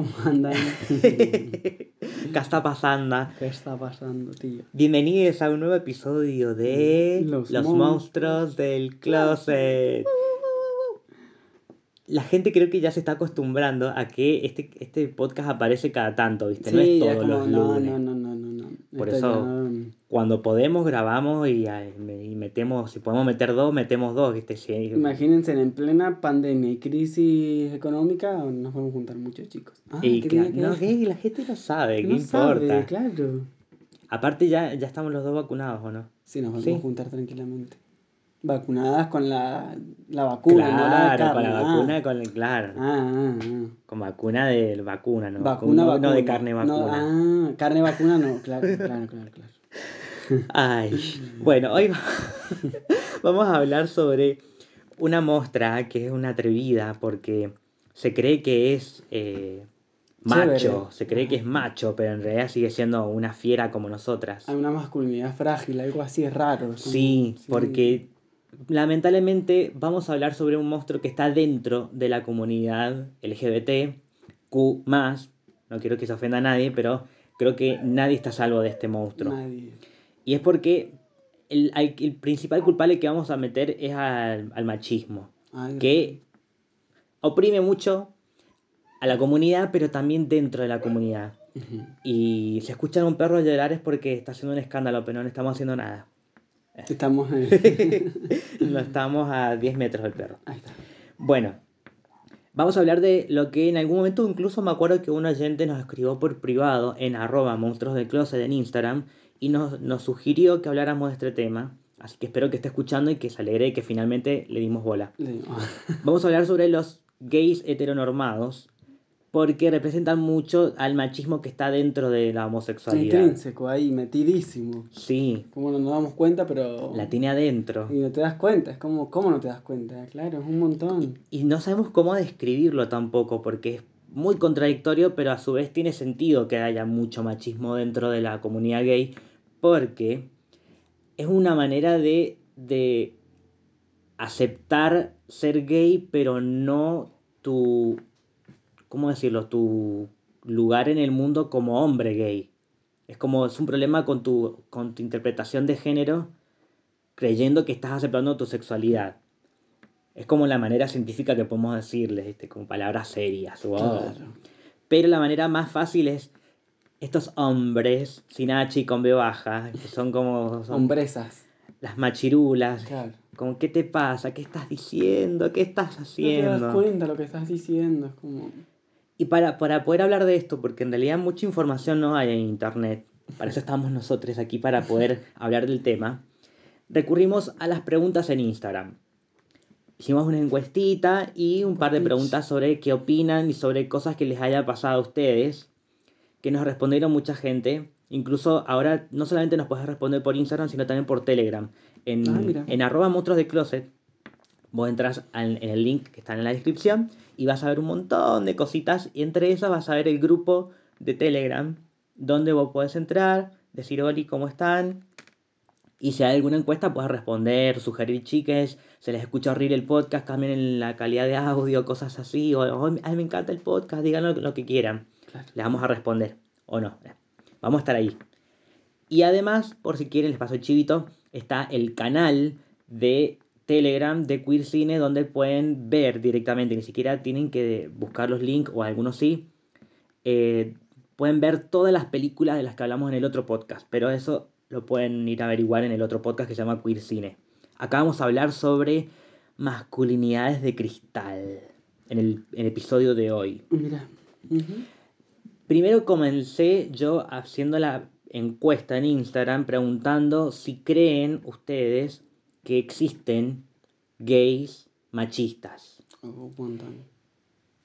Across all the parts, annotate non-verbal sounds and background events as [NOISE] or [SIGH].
¿Cómo andan? ¿Qué está pasando? ¿Qué está pasando, tío? Bienvenidos a un nuevo episodio de Los Los, monstruos. del closet. La gente creo que ya se está acostumbrando a que este, este podcast aparece cada tanto, ¿viste? no es todos como, los lunes. no, no, no, no. Por eso- ya- Cuando podemos grabamos y, me- y metemos, si podemos meter dos, metemos dos, ¿viste? Sí, Imagínense, en plena pandemia y crisis económica, nos vamos a juntar muchos chicos. Ah, y la gente lo sabe, ¿qué No importa? sabe, claro. Aparte ya, ya estamos los dos vacunados, ¿o no? Sí, nos vamos Sí. a juntar tranquilamente. Vacunadas con la, la vacuna, no la claro, con la Ah. vacuna, con el, claro, Ah, ah, ah. con vacuna de vacuna, ¿no? Vacuna, no, vacuna. no de carne No, vacuna. ah, carne vacuna no, claro, claro, claro, claro. Ay, bueno, hoy va- [LAUGHS] vamos a hablar sobre una mostra que es una atrevida porque se cree que es eh, macho, Chévere. se cree que es macho, pero en realidad sigue siendo una fiera como nosotras. Hay una masculinidad frágil, algo así es raro. Sí, porque lamentablemente vamos a hablar sobre un monstruo que está dentro de la comunidad LGBT, Q no quiero que se ofenda a nadie, pero creo que nadie está a salvo de este monstruo. Nadie. Y es porque el, el principal culpable que vamos a meter es al, al machismo, Ay, que oprime mucho a la comunidad, pero también dentro de la comunidad. Y si escuchan a un perro llorar es porque está haciendo un escándalo, pero no estamos haciendo nada. Estamos en... [LAUGHS] No estamos a 10 metros del perro. Ahí está. Bueno, vamos a hablar de lo que en algún momento incluso me acuerdo que un oyente nos escribió por privado en arroba monstruos del closet en Instagram y nos, nos sugirió que habláramos de este tema. Así que espero que esté escuchando y que se alegre que finalmente le dimos bola. Le Vamos a hablar sobre los gays heteronormados porque representan mucho al machismo que está dentro de la homosexualidad. intrínseco ahí, metidísimo. Sí, Como no nos damos cuenta, pero... la tiene adentro. Y no te das cuenta, es como, ¿cómo no te das cuenta? Claro, es un montón. Y no sabemos cómo describirlo tampoco, porque es muy contradictorio, pero a su vez tiene sentido que haya mucho machismo dentro de la comunidad gay, porque es una manera de, de aceptar ser gay, pero no tu, ¿cómo decirlo? Tu lugar en el mundo como hombre gay. Es como, es un problema con tu, con tu interpretación de género, creyendo que estás aceptando tu sexualidad. Es como la manera científica que podemos decirles, ¿viste? con palabras serias. wow. Claro. Pero la manera más fácil es estos hombres, sin H y con B baja, que son como son Hombresas. las machirulas. Claro. Como, ¿qué te pasa? ¿Qué estás diciendo? ¿Qué estás No te das haciendo? cuenta lo que estás diciendo, es como... Y para, para poder hablar de esto, porque en realidad mucha información no hay en internet, para eso estamos nosotros aquí para poder hablar del tema, recurrimos a las preguntas en Instagram. Hicimos una encuestita y un par de preguntas sobre qué opinan y sobre cosas que les haya pasado a ustedes, que nos respondieron mucha gente. Incluso ahora no solamente nos puedes responder por Instagram, sino también por Telegram. En, Ah, en arroba monstruos de closet, vos entras en el link que está en la descripción y vas a ver un montón de cositas. Y entre esas vas a ver el grupo de Telegram, donde vos podés entrar, decir, Oli, ¿cómo están? Y si hay alguna encuesta, puedes responder, sugerir chiques, se les escucha horrible el podcast, cambien la calidad de audio, cosas así, o "Oh, ay, me encanta el podcast, digan lo, lo que quieran. Claro. Les vamos a responder, o no. Vamos a estar ahí. Y además, por si quieren, les paso el chivito, está el canal de Telegram de Queer Cine, donde pueden ver directamente, ni siquiera tienen que buscar los links, o algunos sí. eh, pueden ver todas las películas de las que hablamos en el otro podcast, pero eso lo pueden ir a averiguar en el otro podcast que se llama Queer Cine. Acá vamos a hablar sobre masculinidades de cristal en el, en el episodio de hoy. Mira. Primero comencé yo haciendo la encuesta en Instagram preguntando si creen ustedes que existen gays machistas. Oh.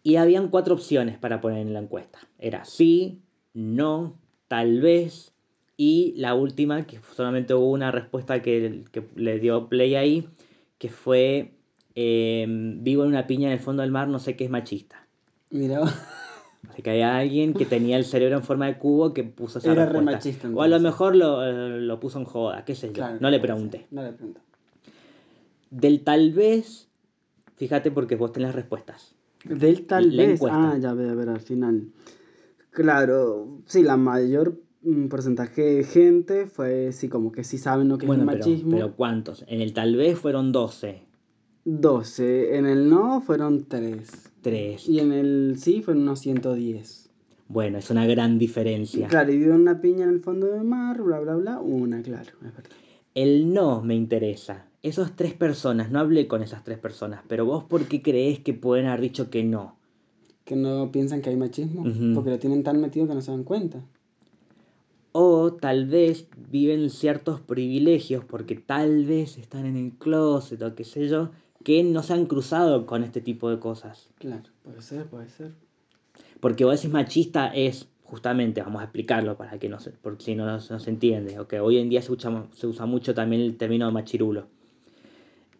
Y habían cuatro opciones para poner en la encuesta. Era sí, no, tal vez. Y la última, que solamente hubo una respuesta que, que le dio play ahí, que fue eh, vivo en una piña en el fondo del mar, no sé qué es machista. Mira, [LAUGHS] Así que había alguien que tenía el cerebro en forma de cubo que puso esa Era re respuesta. machista, o a lo mejor lo, eh, lo puso en joda, qué sé yo. claro, no le pregunté. No le pregunté. Del tal vez, fíjate porque vos tenés las respuestas. Del tal La vez. encuesta. Ah, ya ver, a ver, al final. Claro, sí, la mayor mm, porcentaje de gente fue, sí, como que sí saben lo que Bueno, es el pero, machismo. pero ¿cuántos? En el tal vez fueron 12. 12. En el no fueron 3. 3. Y en el sí fueron unos 110. Bueno, es una gran diferencia. Claro, y vio una piña en el fondo del mar, bla, bla, bla. Una, claro, es verdad. El no me interesa. Esas tres personas, no hablé con esas tres personas, pero vos por qué crees que pueden haber dicho que no? Que no piensan que hay machismo, porque lo tienen tan metido que no se dan cuenta. O tal vez viven ciertos privilegios porque tal vez están en el closet o qué sé yo, que no se han cruzado con este tipo de cosas. Claro, puede ser, puede ser. Porque vos decís machista es, justamente, vamos a explicarlo para que no se, porque si no, no se no se entiende. ok, Hoy en día se usa, se usa mucho también el término machirulo.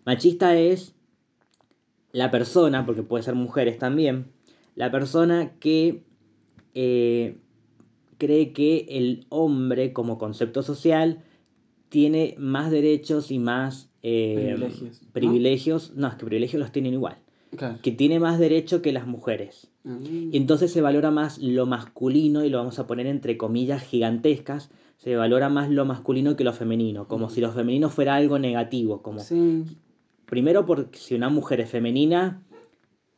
Machista es la persona, porque puede ser mujeres también, la persona que eh, cree que el hombre como concepto social tiene más derechos y más eh, Privilegios, ¿no? privilegios. ¿no? es que privilegios los tienen igual. Claro. Que tiene más derecho que las mujeres. Ah, Y entonces se valora más lo masculino y lo vamos a poner entre comillas gigantescas. Se valora más lo masculino que lo femenino, como si lo femenino fuera algo negativo. Como sí, primero porque si una mujer es femenina,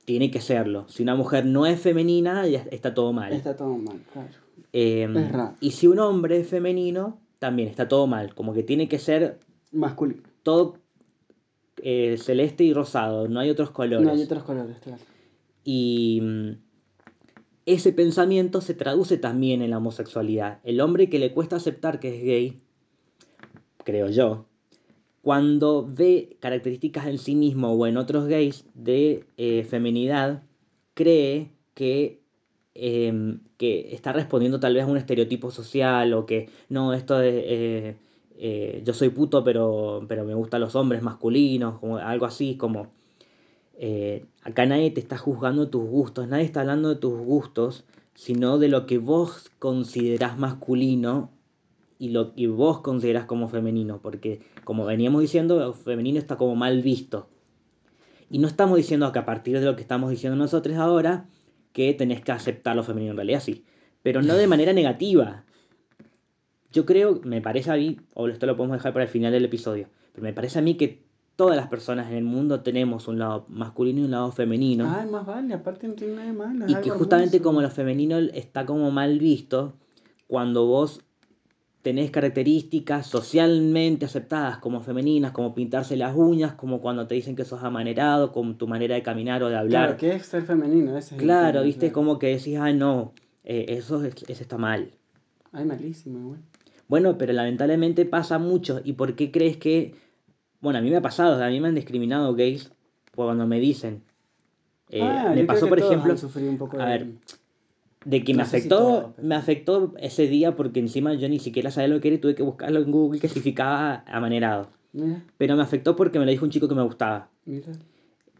tiene que serlo. Si una mujer no es femenina, ya está todo mal. está todo mal, claro. Eh, es raro. y si un hombre es femenino, también está todo mal. Como que tiene que ser Masculino. todo eh, celeste y rosado, no hay otros colores. No hay otros colores, claro. Y mm, ese pensamiento se traduce también en la homosexualidad. El hombre que le cuesta aceptar que es gay, creo yo, cuando ve características en sí mismo o en otros gays de eh, feminidad, cree que, em, que está respondiendo tal vez a un estereotipo social o que no, esto es... eh, eh, yo soy puto pero, pero me gustan los hombres masculinos, como algo así, como... Eh, acá nadie te está juzgando tus gustos, nadie está hablando de tus gustos, sino de lo que vos considerás masculino y lo que vos considerás como femenino, porque como veníamos diciendo, lo femenino está como mal visto. Y no estamos diciendo que a partir de lo que estamos diciendo nosotros ahora, que tenés que aceptar lo femenino, en realidad sí, pero no de [LAUGHS] manera negativa. Yo creo, me parece a mí, o esto lo podemos dejar para el final del episodio, pero me parece a mí que todas las personas en el mundo tenemos un lado masculino y un lado femenino. Ay, más vale, aparte no tiene nada de malo. y que justamente hermoso. como lo femenino está como mal visto, cuando vos tenés características socialmente aceptadas como femeninas, como pintarse las uñas, como cuando te dicen que sos amanerado, con tu manera de caminar o de hablar. Claro, que es ser femenino, ese es Claro, viste, claro. como que decís, ay no, eh, eso, es- eso está mal. Ay, malísimo, güey. Bueno, pero lamentablemente pasa mucho. ¿Y por qué crees que.? Bueno, a mí me ha pasado, a mí me han discriminado gays cuando me dicen. Eh, Ah, me pasó, por ejemplo, un poco a de- ver, de que me afectó, me afectó ese día porque encima yo ni siquiera sabía lo que era y tuve que buscarlo en Google que significaba amanerado. Mira, Pero me afectó porque me lo dijo un chico que me gustaba. mira,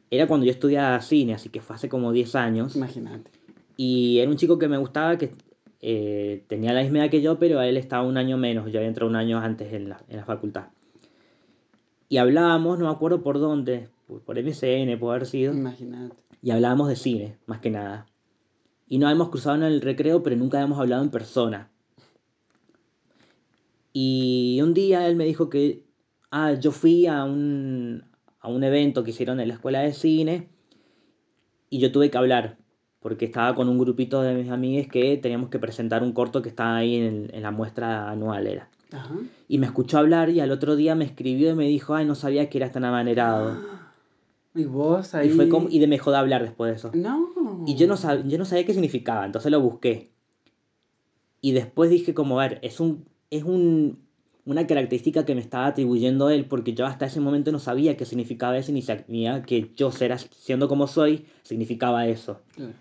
Era cuando yo estudiaba cine, así que fue hace como 10 años. imagínate. Y era un chico que me gustaba, que eh, tenía la misma edad que yo, pero él estaba un año menos. Yo había entrado un año antes en la, en la facultad. Y hablábamos, no me acuerdo por dónde, por, por MSN, puede haber sido. Imagínate. Y hablábamos de cine, más que nada. Y nos habíamos cruzado en el recreo, pero nunca habíamos hablado en persona. Y un día él me dijo que, ah, yo fui a un, a un evento que hicieron en la escuela de cine y yo tuve que hablar, porque estaba con un grupito de mis amigues que teníamos que presentar un corto que estaba ahí en, en la muestra anual era. Ajá. Y me escuchó hablar y al otro día me escribió y me dijo, ay, no sabía que eras tan amanerado. [GASPS] Y vos ahí. Y, fue como, y de- me dejó de hablar después de eso. No. Y yo no, sab- yo no sabía qué significaba, entonces lo busqué. Y después dije como, a ver, es, un, es un, una característica que me estaba atribuyendo él, porque yo hasta ese momento no sabía qué significaba eso, ni sabía que yo ser, siendo como soy, significaba eso. Claro.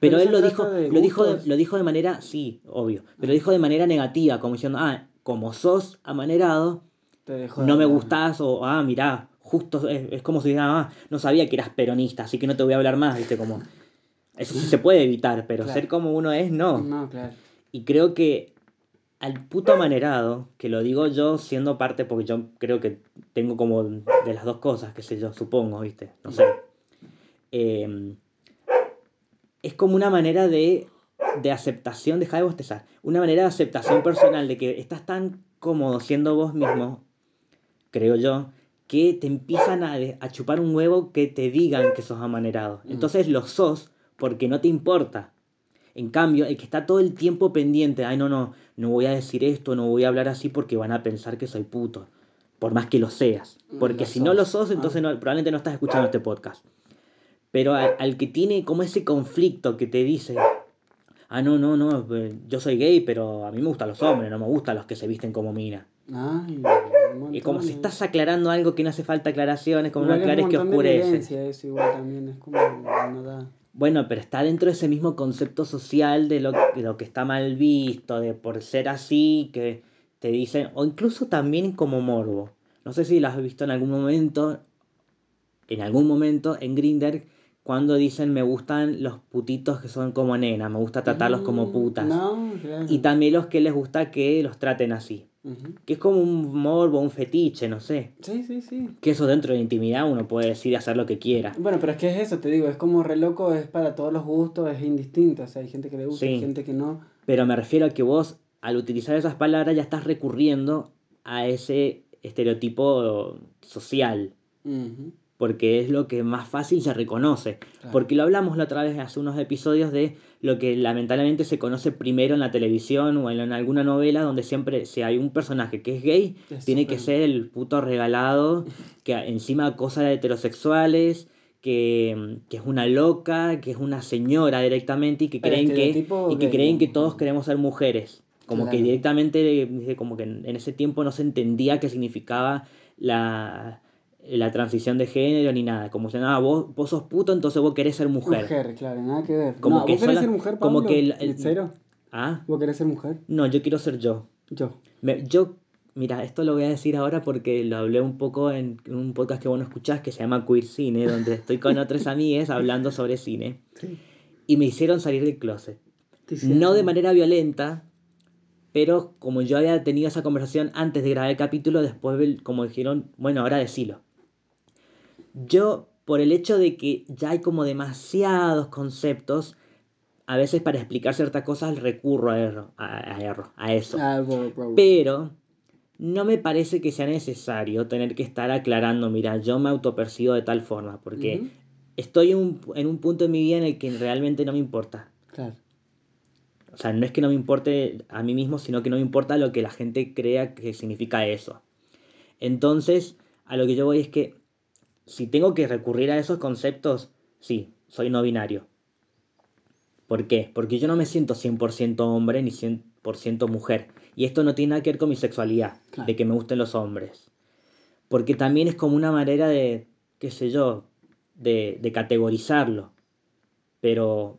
Pero, Pero él lo dijo, de lo, dijo de, lo dijo de manera, sí, obvio, pero lo dijo de manera negativa, como diciendo, ah, como sos amanerado, no me gustás, o ah, mirá, justo es, es como si dijera, ah, no sabía que eras peronista, así que no te voy a hablar más, viste, como... Eso sí se puede evitar, pero Claro. ser como uno es, no. No, claro. Y creo que al puto amanerado, que lo digo yo siendo parte, porque yo creo que tengo como de las dos cosas, qué sé yo, supongo, viste, no sé. Eh, es como una manera de, de aceptación, deja de bostezar, una manera de aceptación personal, de que estás tan cómodo siendo vos mismo, creo yo, que te empiezan a, a chupar un huevo que te digan que sos amanerado. Mm. Entonces lo sos porque no te importa. En cambio, el que está todo el tiempo pendiente, ay, no, no, no voy a decir esto, no voy a hablar así porque van a pensar que soy puto. Por más que lo seas. Porque Lo si no lo sos. sos, entonces Ah. no- probablemente no estás escuchando este podcast. Pero al, al que tiene como ese conflicto que te dice, ah, no, no, no, eh, yo soy gay, pero a mí me gustan los hombres, no me gustan los que se visten como mina. Ay, Y como si estás aclarando algo que no hace falta aclaraciones, como no aclares que oscurece. eso igual también, es como no da. Bueno, pero está dentro de ese mismo concepto social de lo, de lo que está mal visto, de por ser así, que te dicen, o incluso también como morbo. No sé si lo has visto en algún momento, en algún momento en Grinder, cuando dicen me gustan los putitos que son como nenas, me gusta tratarlos como Mm, putas. No, claro. Y también los que les gusta que los traten así. Que es como un morbo, un fetiche, no sé. Sí, sí, sí. Que eso dentro de la intimidad uno puede decir hacer lo que quiera. Bueno, pero es que es eso, te digo, es como re loco, es para todos los gustos, es indistinto, o sea, hay gente que le gusta, hay Sí. gente que no. Pero me refiero a que vos, al utilizar esas palabras, ya estás recurriendo a ese estereotipo social. Ujú. Porque es lo que más fácil se reconoce. Claro. Porque lo hablamos la otra vez hace unos episodios de lo que lamentablemente se conoce primero en la televisión o en, en alguna novela donde siempre si hay un personaje que es gay, Es tiene que ser el puto regalado, que encima acosa a heterosexuales, que, que es una loca, que es una señora directamente y que creen que, y que, creen que todos queremos ser mujeres. Como que directamente, dice, como que en ese tiempo no se entendía qué significaba la, la transición de género ni nada. Como si nada, vos, vos sos puto, entonces vos querés ser mujer. Mujer, claro, nada que ver. Como no, que ¿Vos querés sola- ser mujer, como Pablo? que el- el- ¿Cero? Ah, ¿Vos querés ser mujer? no, yo quiero ser yo. Yo. Me- yo, mira, esto lo voy a decir ahora porque lo hablé un poco en, en un podcast que vos no escuchás que se llama Queer Cine, donde estoy con otras [LAUGHS] amigas hablando sobre cine. Sí. Y me hicieron salir del closet. No de manera violenta, pero como yo había tenido esa conversación antes de grabar el capítulo, después como dijeron, bueno, ahora decilo. Yo, por el hecho de que ya hay como demasiados conceptos, a veces para explicar ciertas cosas recurro a, erro- a, a erro- a eso. Ah. Pero no me parece que sea necesario tener que estar aclarando, mira, yo me autopercibo de tal forma, porque estoy en un, en un punto de mi vida en el que realmente no me importa. Claro. O sea, no es que no me importe a mí mismo, sino que no me importa lo que la gente crea que significa eso. Entonces, a lo que yo voy es que si tengo que recurrir a esos conceptos, sí, soy no binario. ¿Por qué? Porque yo no me siento 100% hombre ni 100% mujer. Y esto no tiene nada que ver con mi sexualidad, Claro. de que me gusten los hombres. Porque también es como una manera de, qué sé yo, de, de categorizarlo. Pero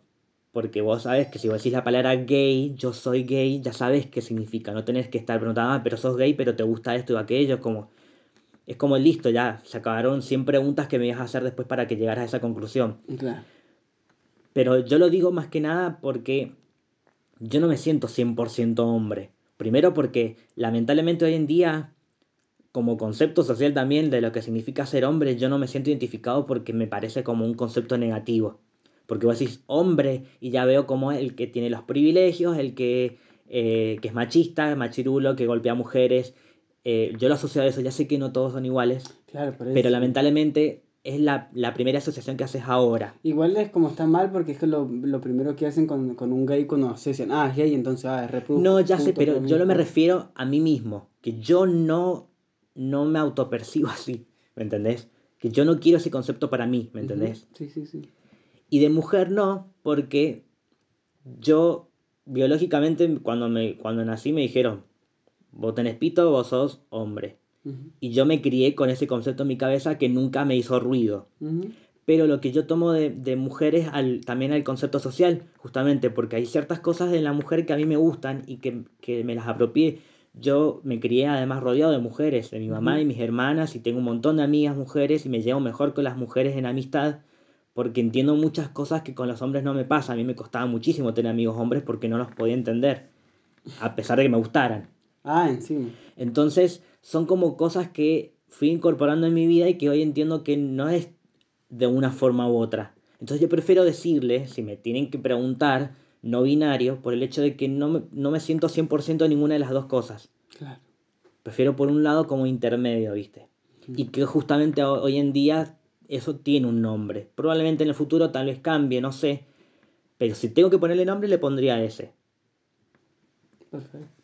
porque vos sabes que si vos decís la palabra gay, yo soy gay, ya sabes qué significa. No tenés que estar preguntando, ah, pero sos gay, pero te gusta esto y aquello. Como, es como listo, ya se acabaron 100 preguntas que me ibas a hacer después para que llegaras a esa conclusión. Claro. Pero yo lo digo más que nada porque yo no me siento 100% hombre. Primero porque lamentablemente hoy en día, como concepto social también de lo que significa ser hombre, yo no me siento identificado porque me parece como un concepto negativo. Porque vos decís hombre y ya veo como el que tiene los privilegios, el que, eh, que es machista, machirulo, que golpea mujeres. Eh, yo lo asocio a eso, ya sé que no todos son iguales, Claro, por eso. pero lamentablemente es la, la primera asociación que haces ahora. Igual es como está mal porque es que lo, lo primero que hacen con, con un gay cuando se dicen, ah, es gay, entonces ah, es repu- No, ya sé, pero yo no me promiscuo". refiero a mí mismo, que yo no, no me autopercibo así, ¿me entendés? Que yo no quiero ese concepto para mí, ¿me entendés? Sí, sí, sí. Y de mujer no, porque yo biológicamente cuando, me, cuando nací me dijeron, vos tenés pito, vos sos hombre. Y yo me crié con ese concepto en mi cabeza que nunca me hizo ruido. Pero lo que yo tomo de, de mujeres al, también al concepto social, justamente porque hay ciertas cosas de la mujer que a mí me gustan y que, que me las apropié. Yo me crié además rodeado de mujeres, de mi mamá y mis hermanas, y tengo un montón de amigas mujeres y me llevo mejor con las mujeres en amistad porque entiendo muchas cosas que con los hombres no me pasa. A mí me costaba muchísimo tener amigos hombres porque no los podía entender, a pesar de que me gustaran. Ah, encima. Entonces, son como cosas que fui incorporando en mi vida y que hoy entiendo que no es de una forma u otra. Entonces yo prefiero decirle, si me tienen que preguntar, no binario, por el hecho de que no me, no me siento 100% en ninguna de las dos cosas. Claro. Prefiero por un lado como intermedio, ¿viste? Y que justamente ho- hoy en día eso tiene un nombre. Probablemente en el futuro tal vez cambie, no sé. Pero si tengo que ponerle nombre, le pondría ese.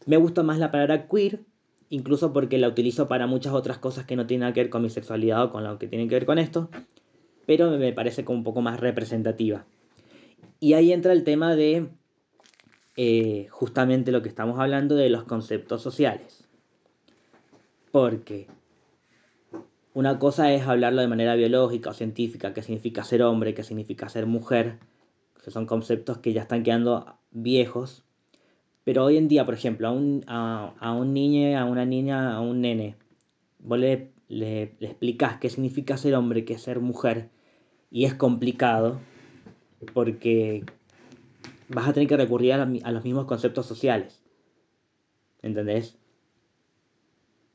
Me gusta más la palabra queer, incluso porque la utilizo para muchas otras cosas que no tienen que ver con mi sexualidad o con lo que tienen que ver con esto, pero me parece como un poco más representativa. Y ahí entra el tema de eh, justamente lo que estamos hablando de los conceptos sociales. Porque una cosa es hablarlo de manera biológica o científica, qué significa ser hombre, qué significa ser mujer, que son conceptos que ya están quedando viejos pero hoy en día, por ejemplo, a un, a, a un niño, a una niña, a un nene, vos le, le, le explicás qué significa ser hombre, qué es ser mujer, y es complicado porque vas a tener que recurrir a, la a los mismos conceptos sociales. ¿Entendés?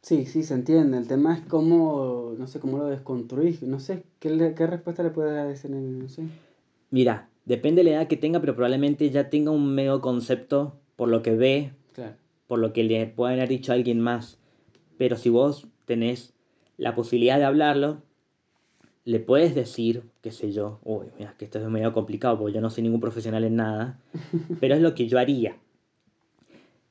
Sí, sí, se entiende. El tema es cómo, no sé, cómo lo desconstruís. No sé, ¿qué, le- qué respuesta le puedes dar a ese nene? No sé. Mira, depende de la edad que tenga, pero probablemente ya tenga un medio concepto por lo que ve, Claro. por lo que le puede haber dicho a alguien más. Pero si vos tenés la posibilidad de hablarlo, le puedes decir, qué sé yo, uy, mira, que esto es medio complicado porque yo no soy ningún profesional en nada, [LAUGHS] pero es lo que yo haría.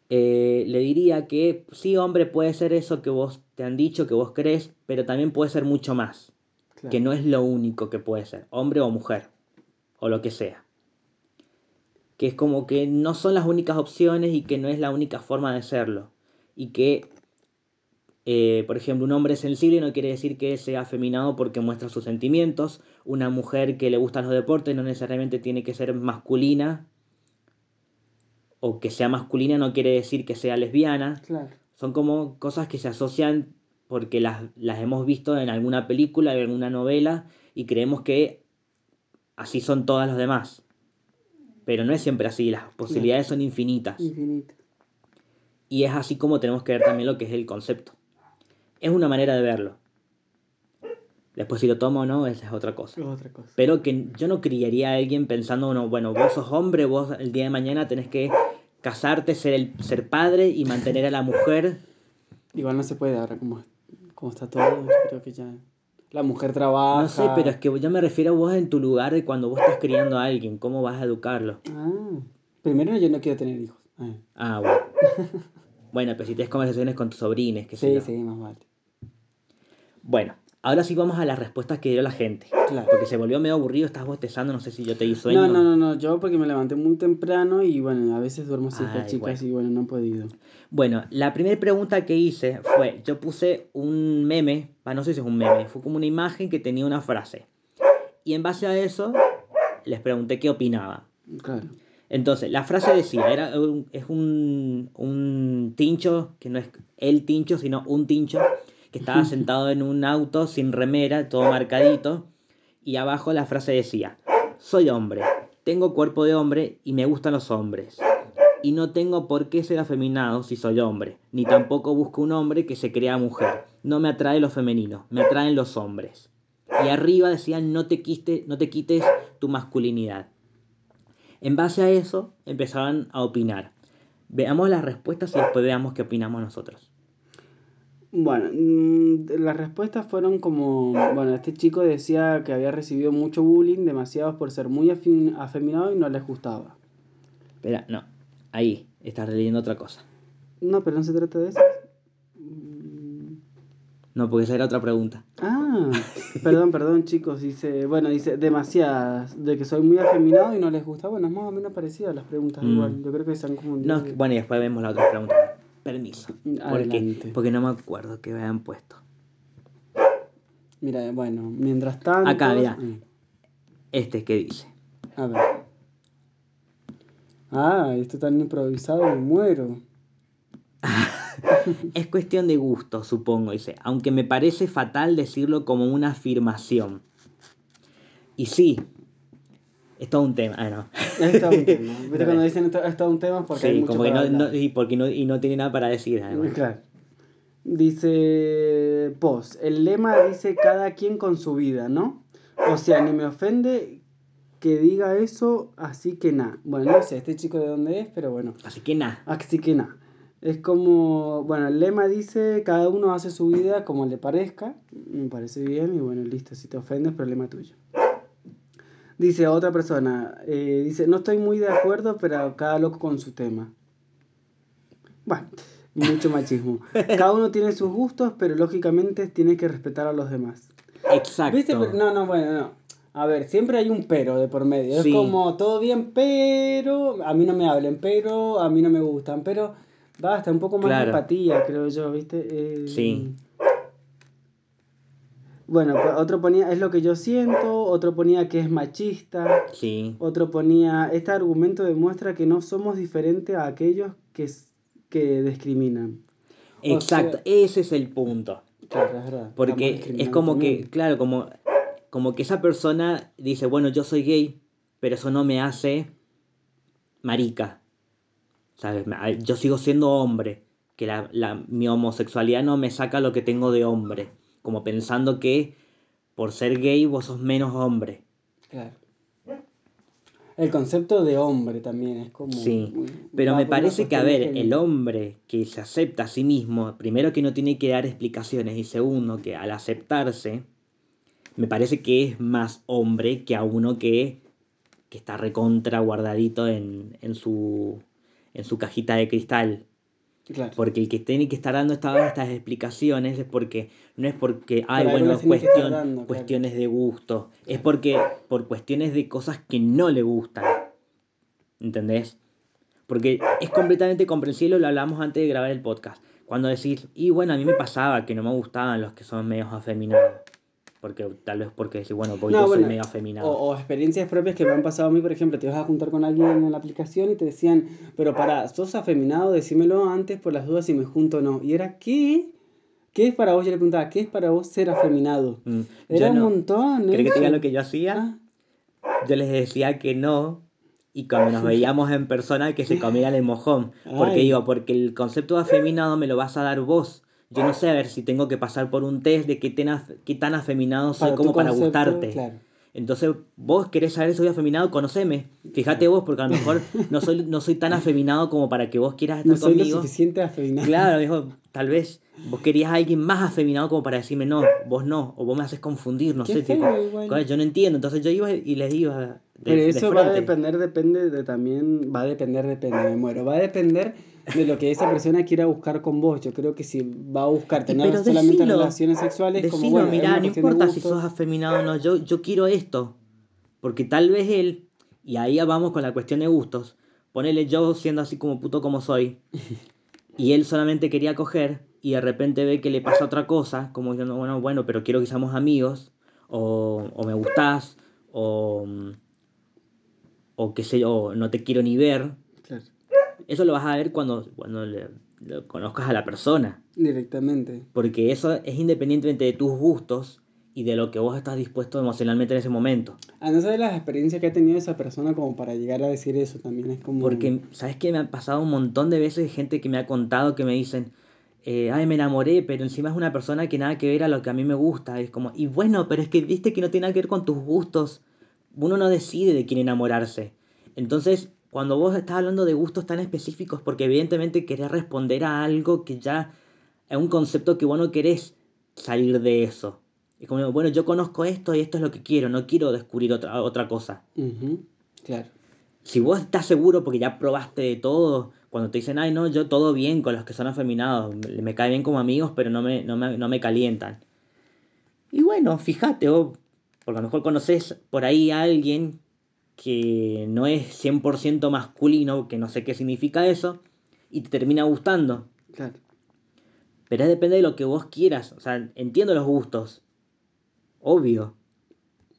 Eh, le diría que sí, hombre, puede ser eso que vos te han dicho, que vos crees, pero también puede ser mucho más, Claro. que no es lo único que puede ser, hombre o mujer, o lo que sea. Que es como que no son las únicas opciones y que no es la única forma de serlo. Y que eh, por ejemplo, un hombre sensible no quiere decir que sea afeminado porque muestra sus sentimientos. Una mujer que le gustan los deportes no necesariamente tiene que ser masculina. O que sea masculina no quiere decir que sea lesbiana. Claro. Son como cosas que se asocian porque las, las hemos visto en alguna película, en alguna novela, y creemos que así son todas los demás. Pero no es siempre así, las posibilidades son infinitas. Infinito. Y es así como tenemos que ver también lo que es el concepto. Es una manera de verlo. Después si lo tomo o no, esa es otra cosa. Otra cosa. Pero que yo no criaría a alguien pensando, bueno, bueno, vos sos hombre, vos el día de mañana tenés que casarte, ser, el, ser padre y mantener a la mujer. [LAUGHS] Igual no se puede ahora como, como está todo. Creo que ya. La mujer trabaja. No sé, pero es que yo me refiero a vos en tu lugar de cuando vos estás criando a alguien, cómo vas a educarlo. Ah. Primero yo no quiero tener hijos. Ah. Ah, bueno. [LAUGHS] Bueno, pero si tienes conversaciones con tus sobrines, que Sí, sí, más vale. Bueno, ahora sí vamos a las respuestas que dio la gente. Claro. Porque se volvió medio aburrido, estás bostezando, no sé si yo te di sueño. No, no, no, no, yo porque me levanté muy temprano y bueno, a veces duermo siestas chicas bueno. y bueno, no he podido. Bueno, la primera pregunta que hice fue, yo puse un meme, ah, no sé si es un meme, fue como una imagen que tenía una frase. Y en base a eso, les pregunté qué opinaban. Claro. Entonces, la frase decía, era un- es un, un tincho, que no es el tincho, sino un tincho, que estaba [LAUGHS] sentado en un auto sin remera, todo marcadito, y abajo la frase decía, soy hombre, tengo cuerpo de hombre y me gustan los hombres. Y no tengo por qué ser afeminado si soy hombre, ni tampoco busco un hombre que se crea mujer. No me atrae lo femenino, me atraen los hombres. Y arriba decían, no te, quiste, no te quites tu masculinidad. En base a eso empezaban a opinar. Veamos las respuestas y después veamos qué opinamos nosotros. Bueno, mm, las respuestas fueron como, bueno, este chico decía que había recibido mucho bullying, demasiados por ser muy afeminado y no les gustaba. Espera, no. Ahí, estás leyendo otra cosa. No, pero no se trata de eso. No, porque esa era otra pregunta. Ah, perdón, perdón chicos, dice, bueno, dice demasiadas, de que soy muy afeminado y no les gusta. Bueno, es más o menos parecido a las preguntas Mm. igual, yo creo que se han confundido. No, bueno, y después vemos la otra pregunta. Permiso. Porque, porque no me acuerdo que me habían puesto. Mira, bueno, mientras tanto... Acá, mira. Mm, Este que dice. A ver. Ah, esto tan improvisado, me muero. [LAUGHS] Es cuestión de gusto, supongo, dice. Aunque me parece fatal decirlo como una afirmación. Y sí, es todo un tema. Ah, no. Es todo un tema. [LAUGHS] ¿Viste cuando dicen esto es todo un tema? Porque hay sí, mucho como que no, no- y porque no, y no tiene nada para decir, [LAUGHS] además. Claro. Dice Post, el lema dice cada quien con su vida, ¿no? O sea, ni me ofende que diga eso, así que nada. Bueno, no sé este chico de dónde es, pero bueno. Así que nada. Así que nada. Es como, bueno, el lema dice, cada uno hace su vida como le parezca. Me parece bien y bueno, listo, si te ofendes, problema tuyo. Dice otra persona, eh, dice, no estoy muy de acuerdo, pero cada loco con su tema. Bueno, mucho machismo. [LAUGHS] Cada uno tiene sus gustos, pero lógicamente tiene que respetar a los demás. Exacto. ¿Viste? No, no, bueno, no. A ver, siempre hay un pero de por medio. Es como todo bien, pero a mí no me hablen, pero a mí no me gustan, pero basta, un poco más de empatía, creo yo, ¿viste? Eh, sí. Bueno, pues, otro ponía, es lo que yo siento, otro ponía que es machista, sí. otro ponía, este argumento demuestra que no somos diferentes a aquellos que, que discriminan. Exacto, ese es el punto. Claro, es verdad. Porque es como que, claro, como, como que esa persona dice, bueno, yo soy gay, pero eso no me hace marica. ¿Sabes? Yo sigo siendo hombre, que la, la, mi homosexualidad no me saca lo que tengo de hombre como pensando que por ser gay vos sos menos hombre. Claro. El concepto de hombre también es como... Sí, pero me parece que, a ver, el hombre que se acepta a sí mismo, primero que no tiene que dar explicaciones y segundo que al aceptarse, me parece que es más hombre que a uno que, que está recontra guardadito en, en, su, en su cajita de cristal. Porque el que tiene que estar dando estas, estas explicaciones es porque no es porque hay bueno, cuestión, cuestiones de gusto, es porque por cuestiones de cosas que no le gustan. ¿Entendés? Porque es completamente comprensible, lo hablamos antes de grabar el podcast. Cuando decís, y bueno, a mí me pasaba que no me gustaban los que son medios afeminados. Porque tal vez porque bueno, porque yo soy medio afeminado. O, experiencias propias que me han pasado a mí, por ejemplo, te vas a juntar con alguien en la aplicación y te decían, pero para, sos afeminado, decímelo antes por las dudas si me junto o no. Y era, ¿qué? ¿Qué es para vos? Yo le preguntaba, ¿qué es para vos ser afeminado? Mm, era un montón. ¿Crees que te diga lo que yo hacía? Ah. Yo les decía que no, y cuando nos veíamos en persona que se [LAUGHS] comieran el mojón. Porque digo, porque el concepto de afeminado me lo vas a dar vos yo no sé a ver si tengo que pasar por un test de qué, tan afeminado soy como para gustarte. Entonces, vos querés saber si soy afeminado, conoceme. Fíjate vos, porque a lo mejor no soy, no soy tan afeminado como para que vos quieras estar no soy conmigo. Lo suficiente afeminado. Claro, dijo, tal vez vos querías a alguien más afeminado como para decirme no, vos no, o vos me haces confundir, no sé. Tipo, yo no entiendo. Entonces yo iba y les iba. Pero eso va a depender, depende de también, va a depender, depende, me muero. Va a depender de lo que esa persona quiera buscar con vos. Yo creo que si va a buscar tener solamente relaciones sexuales, como bueno, mira, no importa si sos afeminado o no, yo, yo quiero esto. Porque tal vez él, y ahí vamos con la cuestión de gustos, ponele yo siendo así como puto como soy, y él solamente quería coger, y de repente ve que le pasa otra cosa, como diciendo, bueno, bueno, pero quiero que seamos amigos, o, o me gustás, o, o qué sé yo, no te quiero ni ver. Eso lo vas a ver cuando, cuando le, conozcas a la persona. Directamente. Porque eso es independientemente de tus gustos y de lo que vos estás dispuesto emocionalmente en ese momento. A no ser las experiencias que ha tenido esa persona como para llegar a decir eso también es como... Porque, ¿sabes qué? Me han pasado un montón de veces gente que me ha contado que me dicen, eh, ay, me enamoré, pero encima es una persona que nada que ver a lo que a mí me gusta. Es como, y bueno, pero es que viste que no tiene nada que ver con tus gustos. Uno no decide de quién enamorarse. Entonces, cuando vos estás hablando de gustos tan específicos, porque evidentemente querés responder a algo que ya es un concepto que vos no querés salir de eso. Es como, bueno, yo conozco esto y esto es lo que quiero, no quiero descubrir otra, otra cosa. Claro. Si vos estás seguro porque ya probaste de todo, cuando te dicen, ay, no, yo todo bien con los que son afeminados, me, me cae bien como amigos, pero no me, no me, no me calientan. Y bueno, fíjate, vos, porque a lo mejor conoces por ahí a alguien que no es 100% masculino, que no sé qué significa eso, y te termina gustando. Claro. Pero depende de lo que vos quieras. O sea, entiendo los gustos. Obvio.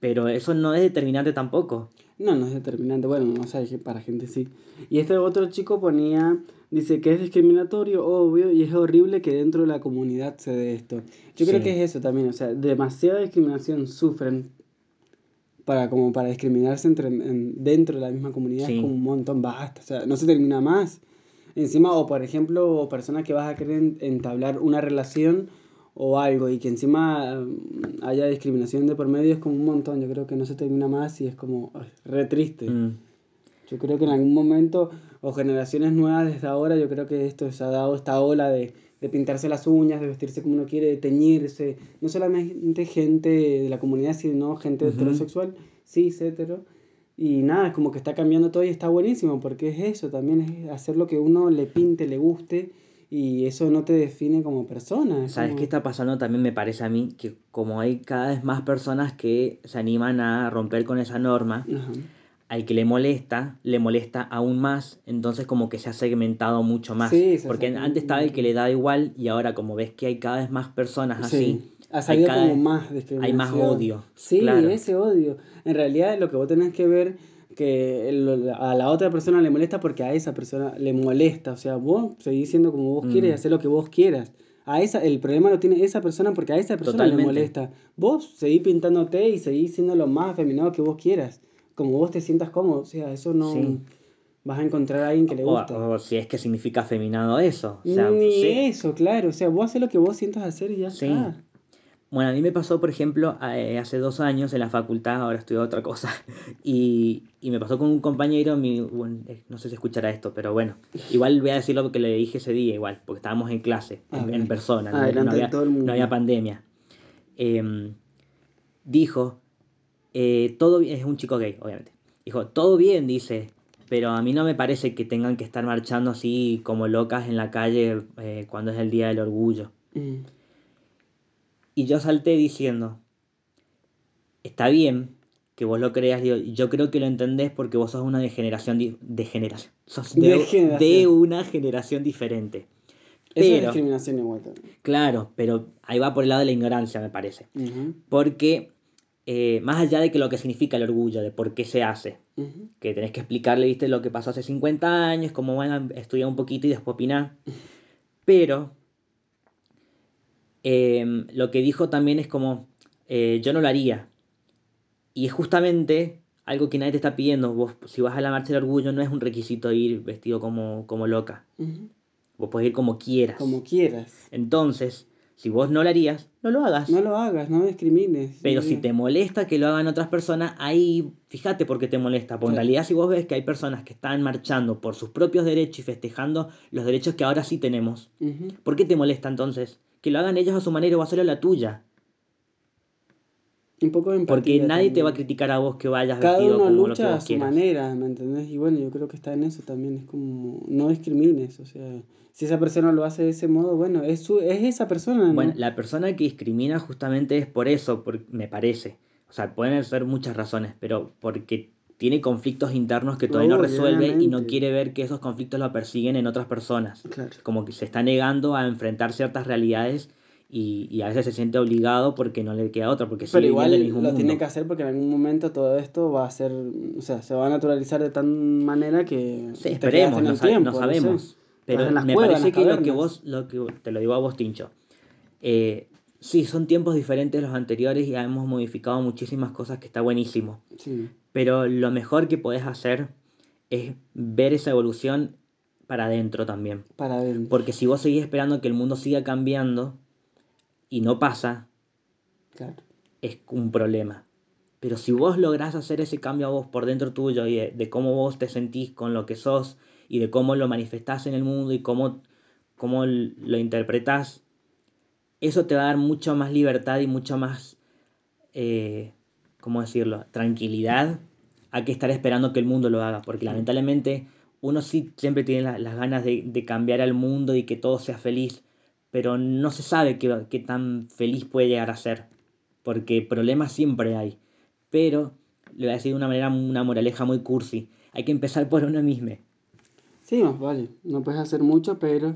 Pero eso no es determinante tampoco. No, no es determinante. Bueno, no sé, para gente sí. Y este otro chico ponía, dice que es discriminatorio, obvio, y es horrible que dentro de la comunidad se dé esto. Yo creo que es eso también, o sea, demasiada discriminación sufren para como para discriminarse entre, dentro de la misma comunidad es como un montón, basta, o sea, no se termina más. Encima, o por ejemplo, personas que vas a querer entablar una relación o algo y que encima mm, haya discriminación de por medio es como un montón. Yo creo que no se termina más y es como ay, re triste. Mm. Yo creo que en algún momento, o generaciones nuevas desde ahora, yo creo que esto se ha dado esta ola de, de pintarse las uñas, de vestirse como uno quiere, de teñirse. No solamente gente de la comunidad, sino gente Ujú. heterosexual, sí, hetero. Y nada, es como que está cambiando todo y está buenísimo, porque es eso, también es hacer lo que uno le pinte, le guste, y eso no te define como persona. es ¿Sabes como- qué está pasando? También me parece a mí que como hay cada vez más personas que se animan a romper con esa norma, Ajá. al que le molesta, le molesta aún más, entonces como que se ha segmentado mucho más. Sí, Porque segmentado. antes estaba el que le da igual y ahora como ves que hay cada vez más personas así, Sí, ha hay cada como más hay discriminación. más odio. Sí, claro. ese odio. En realidad lo que vos tenés que ver que a la otra persona le molesta porque a esa persona le molesta. O sea, vos seguís siendo como vos quieres y Mm. hacer lo que vos quieras. A esa, el problema lo tiene esa persona porque a esa persona le Totalmente. molesta. Vos seguís pintándote y seguís siendo lo más afeminado que vos quieras. Como vos te sientas cómodo. O sea, eso no... Sí. Vas a encontrar a alguien que le O, gusta. o si es que significa afeminado eso. O sea, Ni sí. eso, claro. O sea, vos haces lo que vos sientas hacer y ya Sí. está. Bueno, a mí me pasó, por ejemplo, eh, hace dos años en la facultad, ahora estudio otra cosa, [LAUGHS] y, y me pasó con un compañero, mi, bueno, eh, no sé si escuchará esto, pero bueno, igual voy a decir lo que le dije ese día, igual, porque estábamos en clase, en, ver. en persona, no, no había, no había pandemia. Em, dijo, eh, todo bien, es un chico gay, obviamente, dijo, todo bien, dice, pero a mí no me parece que tengan que estar marchando así como locas en la calle eh, cuando es el Día del Orgullo. Mm. Y yo salté diciendo, está bien que vos lo creas, digo, yo creo que lo entendés porque vos sos una de generación, de generación, sos de, De generación. de una generación diferente. Eso es discriminación igual también. claro, pero ahí va por el lado de la ignorancia, me parece. Porque eh, más allá de que lo que significa el orgullo, de por qué se hace, que tenés que explicarle, viste, lo que pasó hace 50 años, cómo van a estudiar un poquito y después opinar. [LAUGHS] Pero em, lo que dijo también es como, eh, yo no lo haría. Y es justamente algo que nadie te está pidiendo. Vos, si vas a la marcha del orgullo, no es un requisito ir vestido como, como loca. Vos podés ir como quieras. Como quieras. Entonces, si vos no lo harías, no lo hagas. No lo hagas, no discrimines. Pero Sí. si te molesta que lo hagan otras personas, ahí fíjate por qué te molesta. Porque en Claro. realidad si vos ves que hay personas que están marchando por sus propios derechos y festejando los derechos que ahora sí tenemos. ¿por qué te molesta entonces? Que lo hagan ellos a su manera o vos hacerlo a la tuya. Un poco de Porque nadie te va a también. criticar a vos que vayas Cada vestido uno como lo que lucha a vos su quieras. manera, ¿me entendés? Y bueno, yo creo que está en eso también. Es como, no discrimines. O sea, si esa persona lo hace de ese modo, bueno, es, su, es esa persona, ¿no? Bueno, la persona que discrimina justamente es por eso, por- me parece. O sea, pueden ser muchas razones, pero porque tiene conflictos internos que todavía no resuelve y no quiere ver que esos conflictos lo persiguen en otras personas. Claro. como que se está negando a enfrentar ciertas realidades y, y a veces se siente obligado porque no le queda otra, porque sigue Pero igual viviendo en el lo mismo tiene mundo. que hacer porque en algún momento todo esto va a ser, o sea, se va a naturalizar de tal manera que Sí, esperemos, en no, el sa- tiempo, no sé. sabemos. Pero en me cuevas, parece que lo que vos, lo que te lo digo a vos, Tincho, eh, sí, son tiempos diferentes a los anteriores y hemos modificado muchísimas cosas que está buenísimo. Sí, Pero lo mejor que podés hacer es ver esa evolución para adentro también. para adentro. Porque si vos seguís esperando que el mundo siga cambiando y no pasa, Claro. es un problema. Pero si vos lográs hacer ese cambio a vos por dentro tuyo y de, de cómo vos te sentís con lo que sos y de cómo lo manifestás en el mundo y cómo, cómo lo interpretás, eso te va a dar mucho más libertad y mucho más, eh, ¿cómo decirlo?, tranquilidad a que estar esperando que el mundo lo haga. Porque lamentablemente uno sí siempre tiene la- las ganas de, de cambiar al mundo y que todo sea feliz, pero no se sabe qué, qué tan feliz puede llegar a ser porque problemas siempre hay. Pero, le voy a decir de una manera, una moraleja muy cursi, hay que empezar por uno mismo. Sí, más vale. No puedes hacer mucho, pero...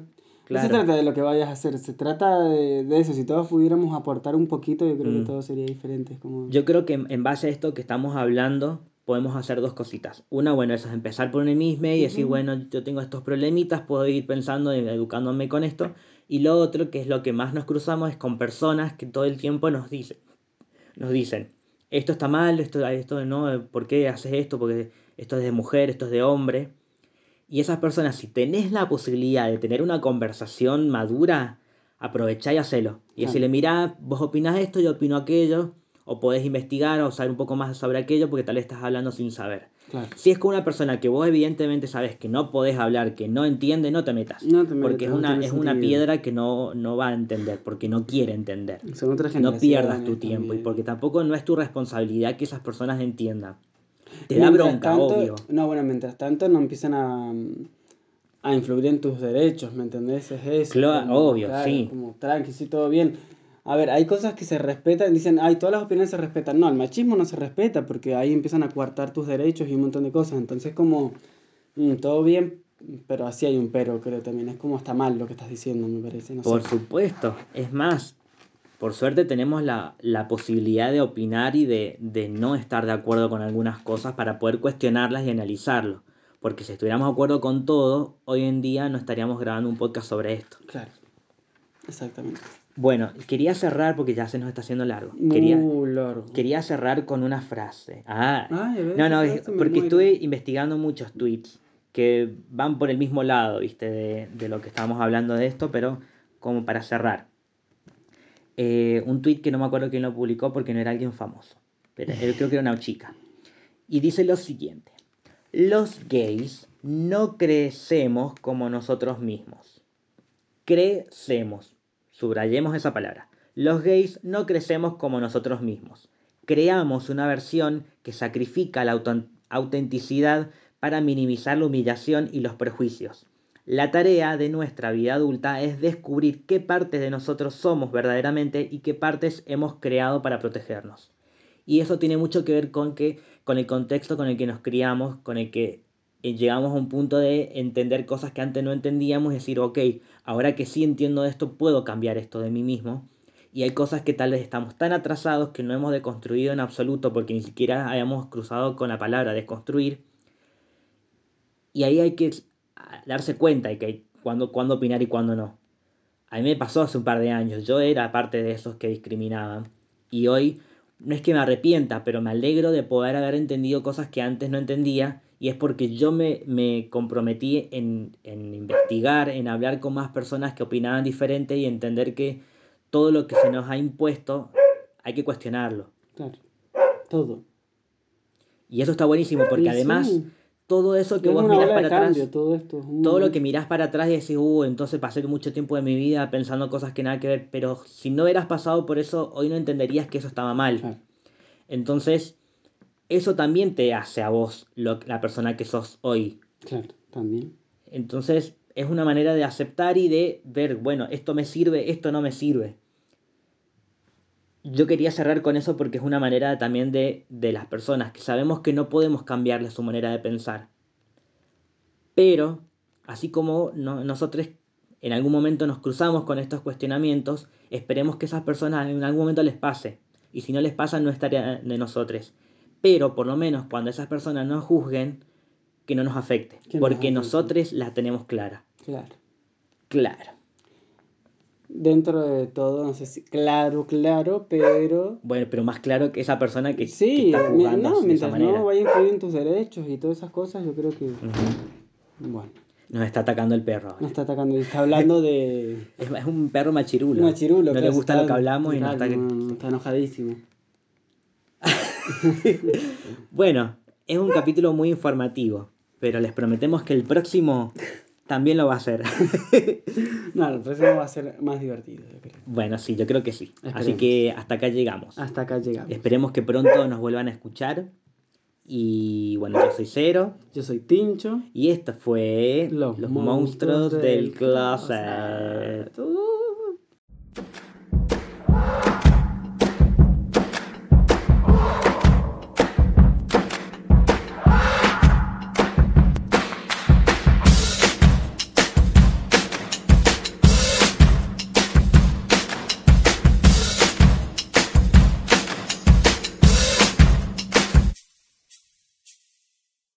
No se trata de lo que vayas a hacer, se trata de, de eso. Si todos pudiéramos aportar un poquito, yo creo Mm. que todo sería diferente. Como... Yo creo que en base a esto que estamos hablando, podemos hacer dos cositas. Una, bueno, eso es empezar por uno mismo y decir, bueno, yo tengo estos problemitas, puedo ir pensando educándome con esto. Y lo otro, que es lo que más nos cruzamos, es con personas que todo el tiempo nos dicen, nos dicen, esto está mal, esto, esto no, ¿por qué haces esto? Porque esto es de mujer, esto es de hombre. Y esas personas, si tenés la posibilidad de tener una conversación madura, aprovechá y hacelo. Y Claro. decirle, mirá, vos opinás esto, yo opino aquello, o podés investigar o saber un poco más sobre aquello porque tal vez estás hablando sin saber. Claro. Si es con una persona que vos evidentemente sabes que no podés hablar, que no entiende, no te metas. No te metas, porque es una, es una piedra que no, no va a entender, porque no quiere entender. Son otras No pierdas tu tiempo y porque tampoco no es tu responsabilidad que esas personas entiendan. Te da bronca, tanto- obvio. No, bueno, mientras tanto no empiezan a, a influir en tus derechos, ¿me entendés? Es eso. Claro, obvio, sí. Como tranqui, sí, todo bien. A ver, hay cosas que se respetan, dicen, ay, todas las opiniones se respetan. No, el machismo no se respeta porque ahí empiezan a coartar tus derechos y un montón de cosas. Entonces, como, mm, todo bien, pero así hay un pero, creo también. Es como está mal lo que estás diciendo, me parece. No Por sé. supuesto. Es más, por suerte tenemos la, la posibilidad de opinar y de, de no estar de acuerdo con algunas cosas para poder cuestionarlas y analizarlo. Porque si estuviéramos de acuerdo con todo, hoy en día no estaríamos grabando un podcast sobre esto. Claro. Exactamente. Bueno, quería cerrar porque ya se nos está haciendo largo. Quería, Muy largo. quería cerrar con una frase. Ah, Ay, a ver, no, no, es- porque estuve investigando muchos tweets que van por el mismo lado, viste, de, de lo que estábamos hablando de esto, pero como para cerrar. Eh, un tweet que no me acuerdo quién lo publicó porque no era alguien famoso, pero él creo que era una chica. Y dice lo siguiente: Los gays no crecemos como nosotros mismos. Crecemos. Subrayemos esa palabra. Los gays no crecemos como nosotros mismos. Creamos una versión que sacrifica la autenticidad para minimizar la humillación y los prejuicios. La tarea de nuestra vida adulta es descubrir qué partes de nosotros somos verdaderamente y qué partes hemos creado para protegernos. Y eso tiene mucho que ver con que con el contexto con el que nos criamos, con el que eh, llegamos a un punto de entender cosas que antes no entendíamos y decir, ok, ahora que sí entiendo esto, puedo cambiar esto de mí mismo. Y hay cosas que tal vez estamos tan atrasados que no hemos deconstruido en absoluto porque ni siquiera hayamos cruzado con la palabra desconstruir. Y ahí hay que darse cuenta de que cuándo, cuándo opinar y cuándo no. A mí me pasó hace un par de años, yo era parte de esos que discriminaban. Y hoy no es que me arrepienta, pero me alegro de poder haber entendido cosas que antes no entendía. Y es porque yo me, me comprometí en, en investigar, en hablar con más personas que opinaban diferente y entender que todo lo que se nos ha impuesto hay que cuestionarlo. Claro. Todo. Y eso está buenísimo porque Y además sí, todo eso que es vos mirás para atrás, cambio, todo esto. lo que mirás para atrás y decís, uh, entonces pasé mucho tiempo de mi vida pensando cosas que nada que ver, pero si no hubieras pasado por eso, hoy no entenderías que eso estaba mal. Entonces, eso también te hace a vos lo- la persona que sos hoy. Claro, también. Entonces, es una manera de aceptar y de ver, bueno, esto me sirve, esto no me sirve. Yo quería cerrar con eso porque es una manera también de, de las personas, que sabemos que no podemos cambiarle su manera de pensar. Pero, así como no- nosotros en algún momento nos cruzamos con estos cuestionamientos, esperemos que esas personas en algún momento les pase. Y si no les pasa, no es tarea de nosotros. Pero por lo menos cuando esas personas nos juzguen, que no nos afecte. Porque nosotros la tenemos clara. Claro. Claro. Dentro de todo, no sé si. Claro, claro, pero. Bueno, pero más claro que esa persona que, que Sí, está juzgando no, de mientras no vaya a influir en tus derechos y todas esas cosas, yo creo que. Bueno, Nos está atacando el perro. ahora. no está atacando, está hablando [LAUGHS] de. Es, es un perro machirulo. Machirulo, No le gusta está- lo que hablamos y no claro, está... no, no, está enojadísimo. [LAUGHS] Bueno, es un capítulo muy informativo, pero les prometemos que el próximo también lo va a hacer. [LAUGHS] No, el próximo va a ser más divertido, yo creo. bueno, sí, yo creo que sí. Así que hasta acá llegamos. Hasta acá llegamos. Esperemos que pronto nos vuelvan a escuchar. Y bueno, yo soy Cero. Yo soy Tincho. Y esto fue Los, Los, monstruos, del closet. Uh.